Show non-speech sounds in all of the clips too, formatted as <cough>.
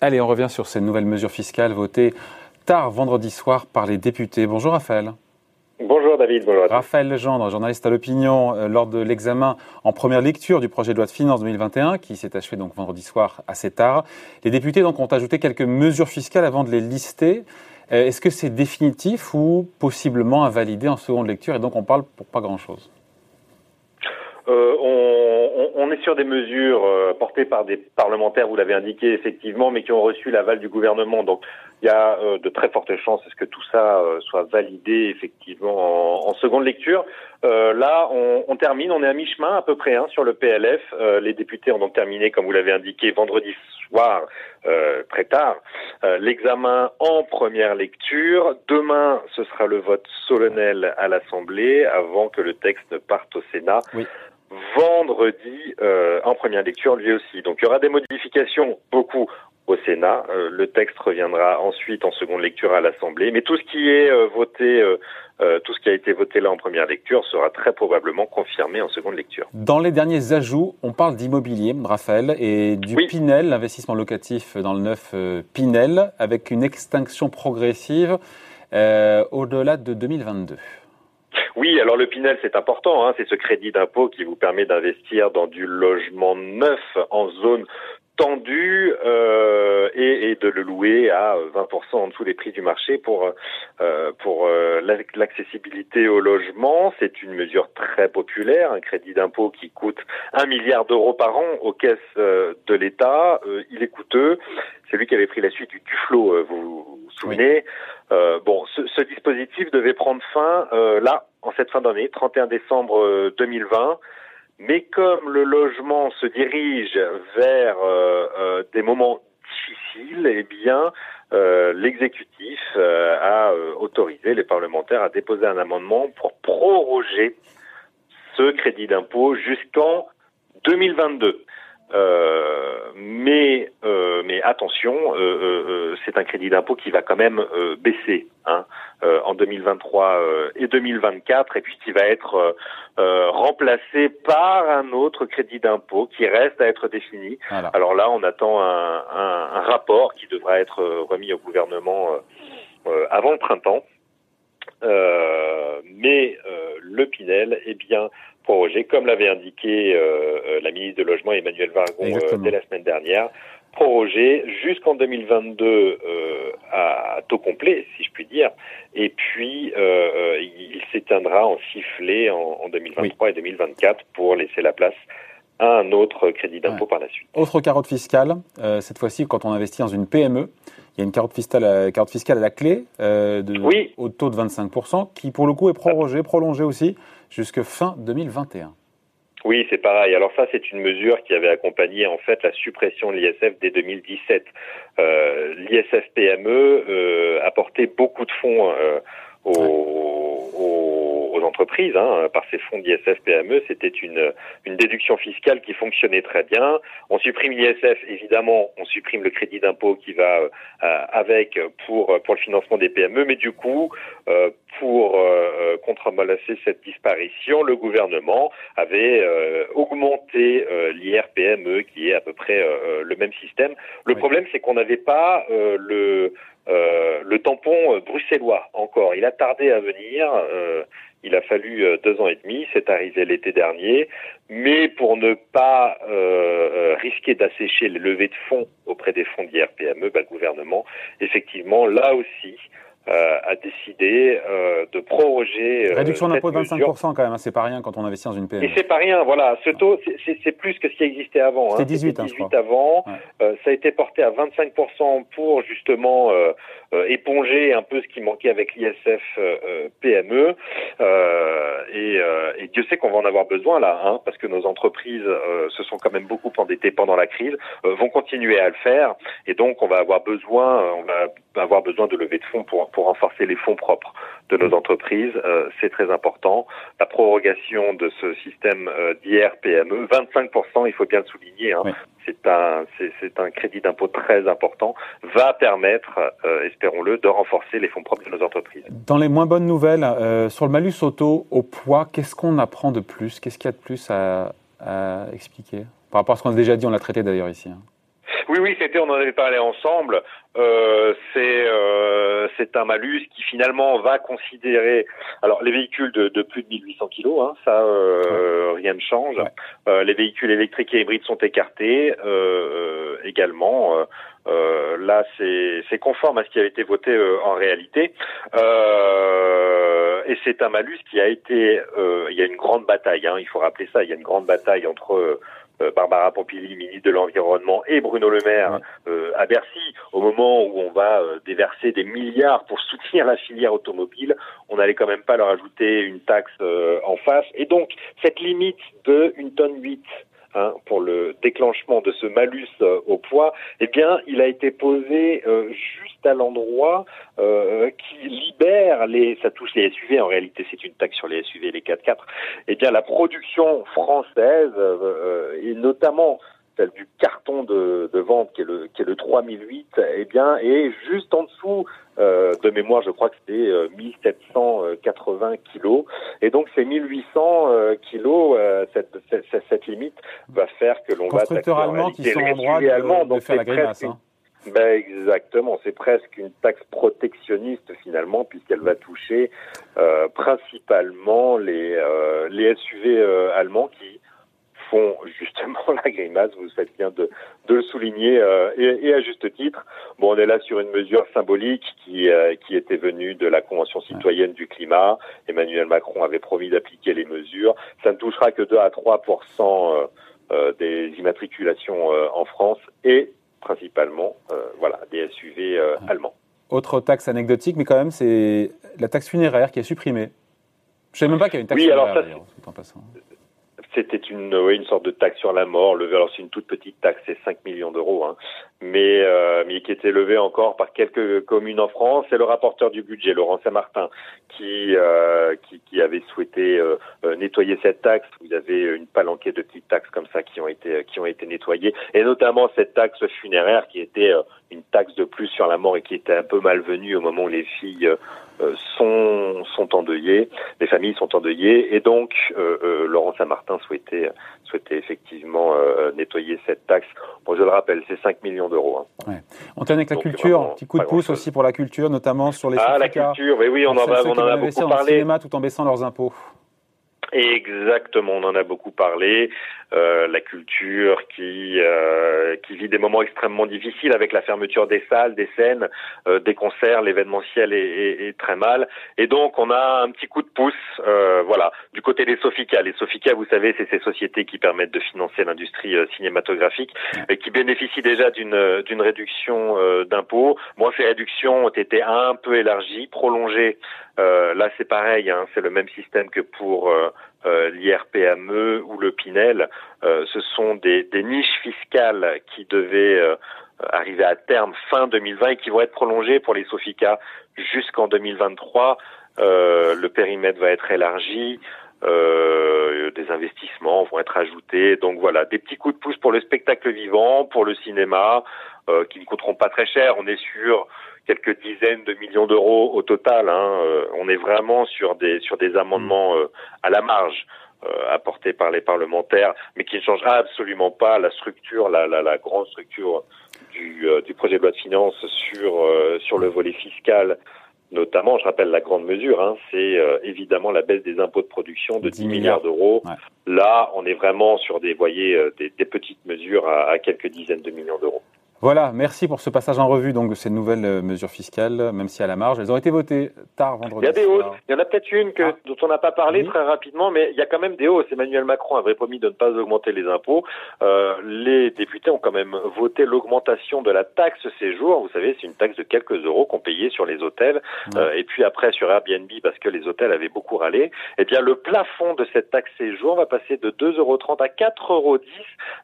Allez, on revient sur ces nouvelles mesures fiscales votées tard vendredi soir par les députés. Bonjour Raphaël. Bonjour David, bonjour. Raphaël Legendre, journaliste à l'opinion, euh, lors de l'examen en première lecture du projet de loi de finances 2021, qui s'est achevé donc vendredi soir assez tard. Les députés donc ont ajouté quelques mesures fiscales avant de les lister. Euh, est-ce que c'est définitif ou possiblement invalidé en seconde lecture? Et donc on parle pour pas grand-chose euh, on, on, est sur des mesures euh, portées par des parlementaires, vous l'avez indiqué effectivement, mais qui ont reçu l'aval du gouvernement. Donc il y a euh, de très fortes chances ce que tout ça euh, soit validé effectivement en, en seconde lecture. là, on, on, termine, on est à mi-chemin à peu près hein, sur le PLF. les députés ont donc terminé, comme vous l'avez indiqué, vendredi soir, très tard, l'examen en première lecture. Demain, ce sera le vote solennel à l'Assemblée avant que le texte parte au Sénat. Oui vendredi euh, en première lecture lui aussi. Donc il y aura des modifications, beaucoup au Sénat. Euh, le texte reviendra ensuite en seconde lecture à l'Assemblée. Mais tout ce qui est euh, voté, euh, tout ce qui a été voté là en première lecture sera très probablement confirmé en seconde lecture. Dans les derniers ajouts, on parle d'immobilier, Raphaël, et du Pinel, l'investissement locatif dans le neuf Pinel, avec une extinction progressive au-delà de 2022. Oui, alors le Pinel, c'est important. Hein, c'est ce crédit d'impôt qui vous permet d'investir dans du logement neuf en zone tendue euh, et, et, de le louer à 20% en dessous des prix du marché pour euh, pour euh, l'accessibilité au logement. C'est une mesure très populaire, un crédit d'impôt qui coûte un milliard d'euros par an aux caisses euh, de l'État. Euh, il est coûteux. C'est lui qui avait pris la suite du Duflo, vous vous souvenez. bon, ce, ce, dispositif devait prendre fin là en cette fin d'année, 31 décembre 2020. Euh, Mais comme le logement se dirige vers euh, euh, des moments difficiles, eh bien, l'exécutif a autorisé les parlementaires à déposer un amendement pour proroger ce crédit d'impôt jusqu'en 2022. Euh, mais euh, mais attention, euh, c'est un crédit d'impôt qui va quand même baisser hein, en 2023 et 2024, et puis qui va être remplacé par un autre crédit d'impôt qui reste à être défini. Alors là, on attend un, un, un, rapport qui devra être remis au gouvernement avant le printemps. Mais le Pinel, eh bien, prorogé, comme l'avait indiqué euh, euh, la ministre de Logement Emmanuel Vargon euh, dès la semaine dernière, prorogé jusqu'en 2022 à taux complet, si je puis dire, et puis il s'éteindra en sifflet en, 2023 et 2024 pour laisser la place à un autre crédit d'impôt par la suite. Autre carotte fiscale, cette fois-ci quand on investit dans une PME, il y a une carotte fiscale, à, carotte fiscale à la clé de, oui. au taux de 25%, qui pour le coup est prorogée, prolongée aussi jusque fin 2021. Oui, c'est pareil. Alors ça, c'est une mesure qui avait accompagné en fait la suppression de l'ISF dès 2017. Euh, L'ISF PME euh, apportait beaucoup de fonds euh, aux, aux, aux, entreprises hein, par ces fonds d'ISF PME. C'était une, une déduction fiscale qui fonctionnait très bien. On supprime l'ISF, évidemment, on supprime le crédit d'impôt qui va euh, avec pour pour le financement des PME, mais du coup, euh, pour euh, contrebalancer cette disparition, le gouvernement avait euh, augmenté euh, l'IRPME, qui est à peu près euh, le même système. Le oui. problème, c'est qu'on n'avait pas le le tampon bruxellois encore. Il a tardé à venir. Il a fallu deux ans et demi. C'est arrivé l'été dernier. Mais pour ne pas risquer d'assécher les levées de fonds auprès des fonds d'IRPME, bah, le gouvernement, effectivement, là aussi, euh, a décidé euh, de proroger. Euh, Réduction d'impôt de 25% quand même, hein, c'est pas rien quand on investit dans une PME. Et c'est pas rien, voilà. Ce taux, c'est plus que ce qui existait avant. C'était hein. 18, 18 hein, avant. Ouais. Euh, ça a été porté à 25% pour justement euh, éponger un peu ce qui manquait avec l'ISF PME. Et, et, Dieu sait qu'on va en avoir besoin là, hein, parce que nos entreprises se sont quand même beaucoup endettées pendant la crise, vont continuer à le faire, et donc on va avoir besoin, on va avoir besoin de lever de fonds pour pour renforcer les fonds propres de nos entreprises, c'est très important. La prorogation de ce système d'IR-PME, 25%, il faut bien le souligner, hein, c'est un, c'est un crédit d'impôt très important, va permettre, espérons-le, de renforcer les fonds propres de nos entreprises. Dans les moins bonnes nouvelles, sur le malus auto au poids, qu'est-ce qu'on apprend de plus? Qu'est-ce qu'il y a de plus à, à expliquer? Par rapport à ce qu'on a déjà dit, on l'a traité d'ailleurs ici. Hein. Oui, oui, c'était, on en avait parlé ensemble. Euh, c'est euh, c'est un malus qui finalement va considérer. Alors les véhicules de, de plus de 1800 kilos, hein, ça euh, rien ne change. Euh, les véhicules électriques et hybrides sont écartés euh, également. là, c'est c'est conforme à ce qui a été voté en réalité. et c'est un malus qui a été. il y a une grande bataille. Hein, il faut rappeler ça. Il y a une grande bataille entre euh, Barbara Pompili, ministre de l'Environnement, et Bruno Le Maire euh, à Bercy, au moment où on va euh, déverser des milliards pour soutenir la filière automobile, on n'allait quand même pas leur ajouter une taxe en face. Et donc, cette limite de une tonne 8 Hein, pour le déclenchement de ce malus euh, au poids, eh bien, il a été posé euh, juste à l'endroit euh, qui libère les, ça touche les SUV. En réalité, c'est une taxe sur les SUV, les 4x4. Eh bien, la production française et notamment celle du carton de, de, vente qui est le qui est le 3008 eh bien est juste en dessous euh, de mémoire je crois que c'était euh, 1780 kilos et donc ces 1800 euh, kilos euh, cette, cette, cette, limite va faire que l'on va constructeurs allemands qui sont en droit de, de faire la grimace hein. ben exactement, c'est presque une taxe protectionniste finalement puisqu'elle va toucher euh, principalement les euh, les SUV allemands qui font justement <laughs> la grimace. Vous faites bien de, de le souligner euh, et, et, à juste titre. Bon, on est là sur une mesure symbolique qui, euh, qui était venue de la Convention citoyenne du climat. Emmanuel Macron avait promis d'appliquer les mesures. Ça ne touchera que 2 à 3 euh, des immatriculations en France et principalement voilà des SUV allemands. Autre taxe anecdotique, mais quand même, c'est la taxe funéraire qui est supprimée. Je ne sais même pas qu'il y a une taxe oui, funéraire. Alors ça, c'était une, sorte de taxe sur la mort. Levée, alors c'est une toute petite taxe, c'est 5 millions d'euros, hein, mais, euh, mais qui était levée encore par quelques communes en France. C'est le rapporteur du budget, Laurent Saint-Martin, qui, euh, qui, qui, avait souhaité euh, euh, nettoyer cette taxe. Vous avez une palanquée de petites taxes comme ça qui ont été, qui ont été nettoyées, et notamment cette taxe funéraire qui était euh, une taxe de plus sur la mort et qui était un peu malvenue au moment où les filles euh, sont, sont endeuillées, les familles sont endeuillées, et donc Laurent Saint-Martin souhaitait, souhaitait effectivement nettoyer cette taxe. Bon, je le rappelle, c'est 5 millions d'euros. Hein. Ouais. On termine avec la culture, petit coup de pouce aussi pour la culture, notamment sur les Ah, la culture, oui, oui, on en, va, on en a beaucoup parlé. cinéma tout en baissant leurs impôts. Exactement, on en a beaucoup parlé. Euh, la culture qui euh, qui vit des moments extrêmement difficiles avec la fermeture des salles, des scènes, euh, des concerts, l'événementiel est, est, est, très mal. Et donc on a un petit coup de pouce, euh, voilà, du côté des Sofica. Les Sofica, vous savez, c'est ces sociétés qui permettent de financer l'industrie euh, cinématographique et qui bénéficient déjà d'une d'une réduction euh, d'impôts. Moi, ces réductions ont été un peu élargies, prolongées. là, c'est pareil, hein, c'est le même système que pour euh, l'IRPME ou le Pinel, euh, ce sont des, des, niches fiscales qui devaient euh, arriver à terme fin 2020 et qui vont être prolongées pour les Sofica jusqu'en 2023. Euh, le périmètre va être élargi. Euh, des investissements vont être ajoutés. Donc voilà, des petits coups de pouce pour le spectacle vivant, pour le cinéma, euh, qui ne coûteront pas très cher. On est sur quelques dizaines de millions d'euros au total. Hein. Euh, on est vraiment sur des sur des amendements euh, à la marge. apportés par les parlementaires, mais qui ne changera absolument pas la structure, la, la, la grande structure du, du, projet de loi de finances sur sur le volet fiscal notamment, je rappelle la grande mesure, hein, c'est évidemment la baisse des impôts de production de 10 milliards d'euros. Ouais. Là, on est vraiment sur des, voyez, des, des petites mesures à, à quelques dizaines de millions d'euros. Voilà, merci pour ce passage en revue donc de ces nouvelles euh, mesures fiscales, même si à la marge, elles ont été votées tard vendredi. Il y a des hausses. Il y en a peut-être une que, ah. dont on n'a pas parlé oui. très rapidement, mais il y a quand même des hausses. Emmanuel Macron avait promis de ne pas augmenter les impôts. Euh, les députés ont quand même voté l'augmentation de la taxe séjour. Vous savez, c'est une taxe de quelques euros qu'on payait sur les hôtels euh, et puis après sur Airbnb parce que les hôtels avaient beaucoup râlé. Eh bien, le plafond de cette taxe séjour va passer de 2,30 euros à 4,10 euros,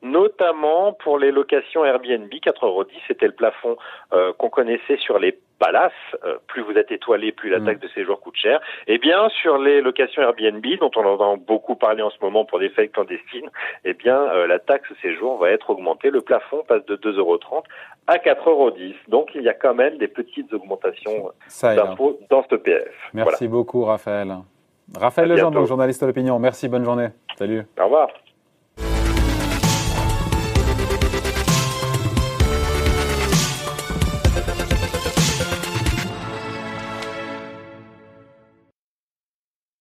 notamment pour les locations Airbnb. 4 euros. C'était le plafond euh, qu'on connaissait sur les palaces. Euh, plus vous êtes étoilé, plus la mm. taxe de séjour coûte cher. Eh bien, sur les locations Airbnb, dont on entend beaucoup parler en ce moment pour des fêtes clandestines, eh bien, euh, la taxe séjour va être augmentée. Le plafond passe de 2,30 euros à 4,10 euros. Donc, il y a quand même des petites augmentations d'impôts dans ce PF. Merci beaucoup, Raphaël. Raphaël Legendre, journaliste à l'opinion. Merci, bonne journée. Salut. Au revoir.